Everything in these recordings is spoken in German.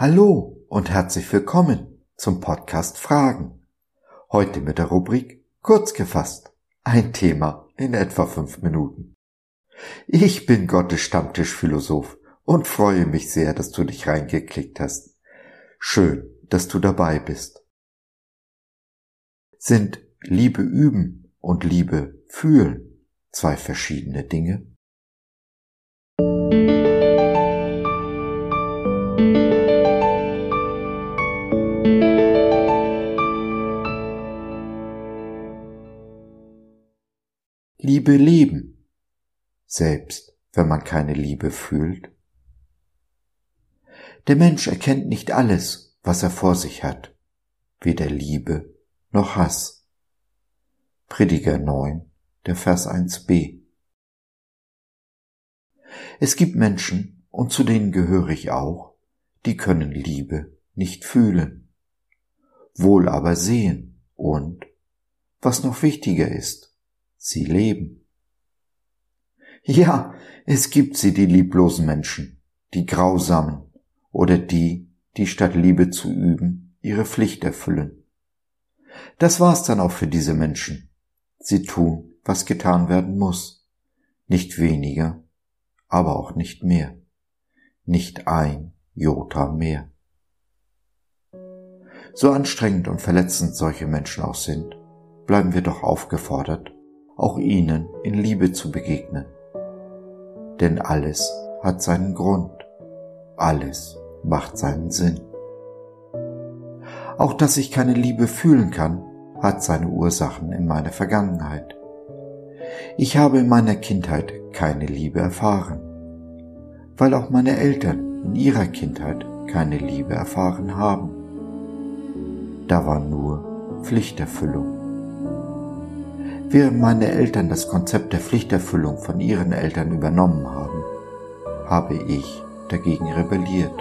Hallo und herzlich willkommen zum Podcast Fragen. Heute mit der Rubrik Kurz gefasst. Ein Thema in etwa fünf Minuten. Ich bin Gottes Stammtischphilosoph und freue mich sehr, dass du dich reingeklickt hast. Schön, dass du dabei bist. Sind Liebe üben und Liebe fühlen zwei verschiedene Dinge? Liebe leben, selbst wenn man keine Liebe fühlt. Der Mensch erkennt nicht alles, was er vor sich hat, weder Liebe noch Hass. Prediger 9, der Vers 1b. Es gibt Menschen, und zu denen gehöre ich auch, die können Liebe nicht fühlen, wohl aber sehen und, was noch wichtiger ist, sie leben. Ja, es gibt sie, die lieblosen Menschen, die grausamen oder die, die statt Liebe zu üben, ihre Pflicht erfüllen. Das war's dann auch für diese Menschen. Sie tun, was getan werden muss. Nicht weniger, aber auch nicht mehr. Nicht ein Jota mehr. So anstrengend und verletzend solche Menschen auch sind, bleiben wir doch aufgefordert, auch ihnen in Liebe zu begegnen. Denn alles hat seinen Grund, alles macht seinen Sinn. Auch dass ich keine Liebe fühlen kann, hat seine Ursachen in meiner Vergangenheit. Ich habe in meiner Kindheit keine Liebe erfahren, weil auch meine Eltern in ihrer Kindheit keine Liebe erfahren haben. Da war nur Pflichterfüllung. Während meine Eltern das Konzept der Pflichterfüllung von ihren Eltern übernommen haben, habe ich dagegen rebelliert.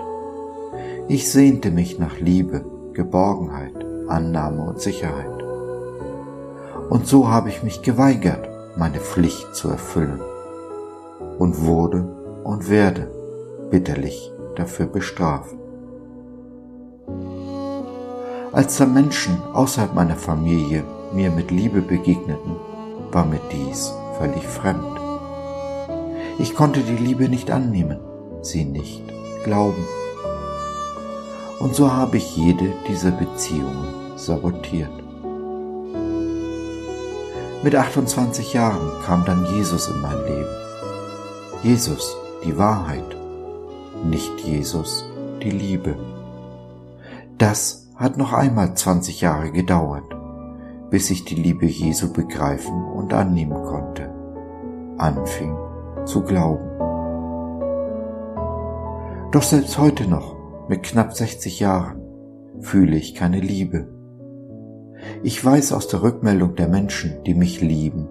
Ich sehnte mich nach Liebe, Geborgenheit, Annahme und Sicherheit. Und so habe ich mich geweigert, meine Pflicht zu erfüllen und wurde und werde bitterlich dafür bestraft. Als da Menschen außerhalb meiner Familie mir mit Liebe begegneten, war mir dies völlig fremd. Ich konnte die Liebe nicht annehmen, sie nicht glauben. Und so habe ich jede dieser Beziehungen sabotiert. Mit 28 Jahren kam dann Jesus in mein Leben. Jesus, die Wahrheit, nicht Jesus, die Liebe. Das hat noch einmal 20 Jahre gedauert bis ich die Liebe Jesu begreifen und annehmen konnte, anfing zu glauben. Doch selbst heute noch, mit knapp 60 Jahren, fühle ich keine Liebe. Ich weiß aus der Rückmeldung der Menschen, die mich lieben,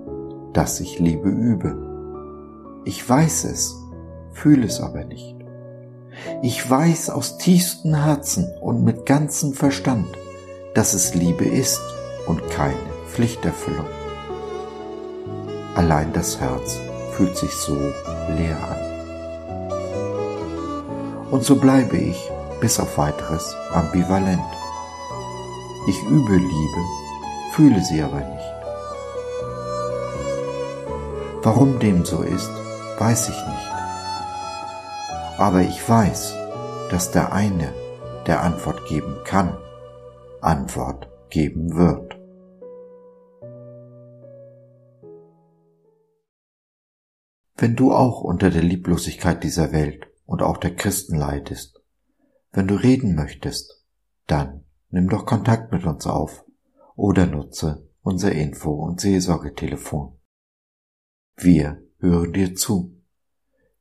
dass ich Liebe übe. Ich weiß es, fühle es aber nicht. Ich weiß aus tiefstem Herzen und mit ganzem Verstand, dass es Liebe ist und keine Pflichterfüllung. Allein das Herz fühlt sich so leer an. Und so bleibe ich bis auf weiteres ambivalent. Ich übe Liebe, fühle sie aber nicht. Warum dem so ist, weiß ich nicht. Aber ich weiß, dass der eine, der Antwort geben kann, Antwort geben wird. Wenn du auch unter der Lieblosigkeit dieser Welt und auch der Christen leidest, wenn du reden möchtest, dann nimm doch Kontakt mit uns auf oder nutze unser Info- und Seelsorgetelefon. Wir hören dir zu,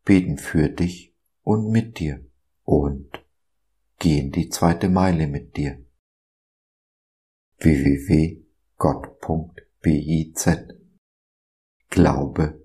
beten für dich und mit dir und gehen die zweite Meile mit dir. www.gott.biz Glaube